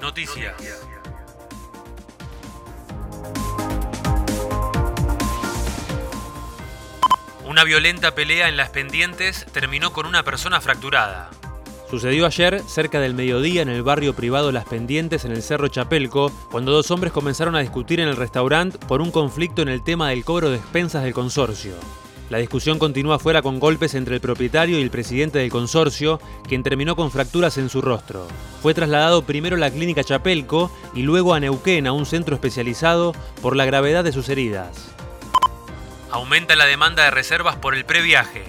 Noticias. Una violenta pelea en las pendientes terminó con una persona fracturada. Sucedió ayer, cerca del mediodía, en el barrio privado Las Pendientes, en el Cerro Chapelco, cuando dos hombres comenzaron a discutir en el restaurante por un conflicto en el tema del cobro de expensas del consorcio. La discusión continúa afuera con golpes entre el propietario y el presidente del consorcio, quien terminó con fracturas en su rostro. Fue trasladado primero a la clínica Chapelco y luego a Neuquén, a un centro especializado, por la gravedad de sus heridas. Aumenta la demanda de reservas por el previaje.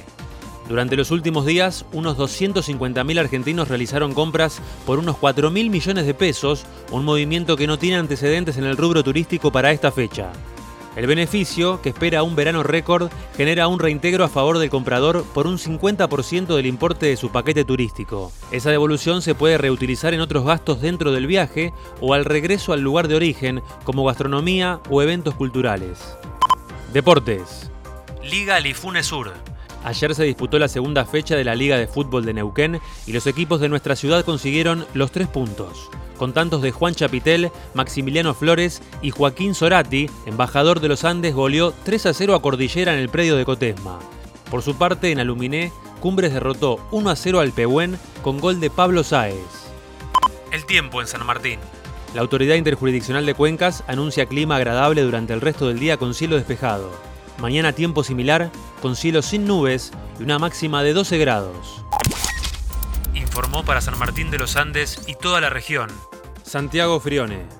Durante los últimos días, unos 250.000 argentinos realizaron compras por unos 4.000 millones de pesos, un movimiento que no tiene antecedentes en el rubro turístico para esta fecha. El beneficio, que espera un verano récord, genera un reintegro a favor del comprador por un 50% del importe de su paquete turístico. Esa devolución se puede reutilizar en otros gastos dentro del viaje o al regreso al lugar de origen, como gastronomía o eventos culturales. Deportes. Liga Lifune Sur. Ayer se disputó la segunda fecha de la Liga de Fútbol de Neuquén y los equipos de nuestra ciudad consiguieron los tres puntos con tantos de Juan Chapitel, Maximiliano Flores y Joaquín Zorati, embajador de los Andes, goleó 3 a 0 a Cordillera en el predio de Cotesma. Por su parte, en Aluminé, Cumbres derrotó 1 a 0 al Pehuen con gol de Pablo Sáez. El tiempo en San Martín. La Autoridad Interjurisdiccional de Cuencas anuncia clima agradable durante el resto del día con cielo despejado. Mañana tiempo similar, con cielo sin nubes y una máxima de 12 grados. Informó para San Martín de los Andes y toda la región Santiago Frione.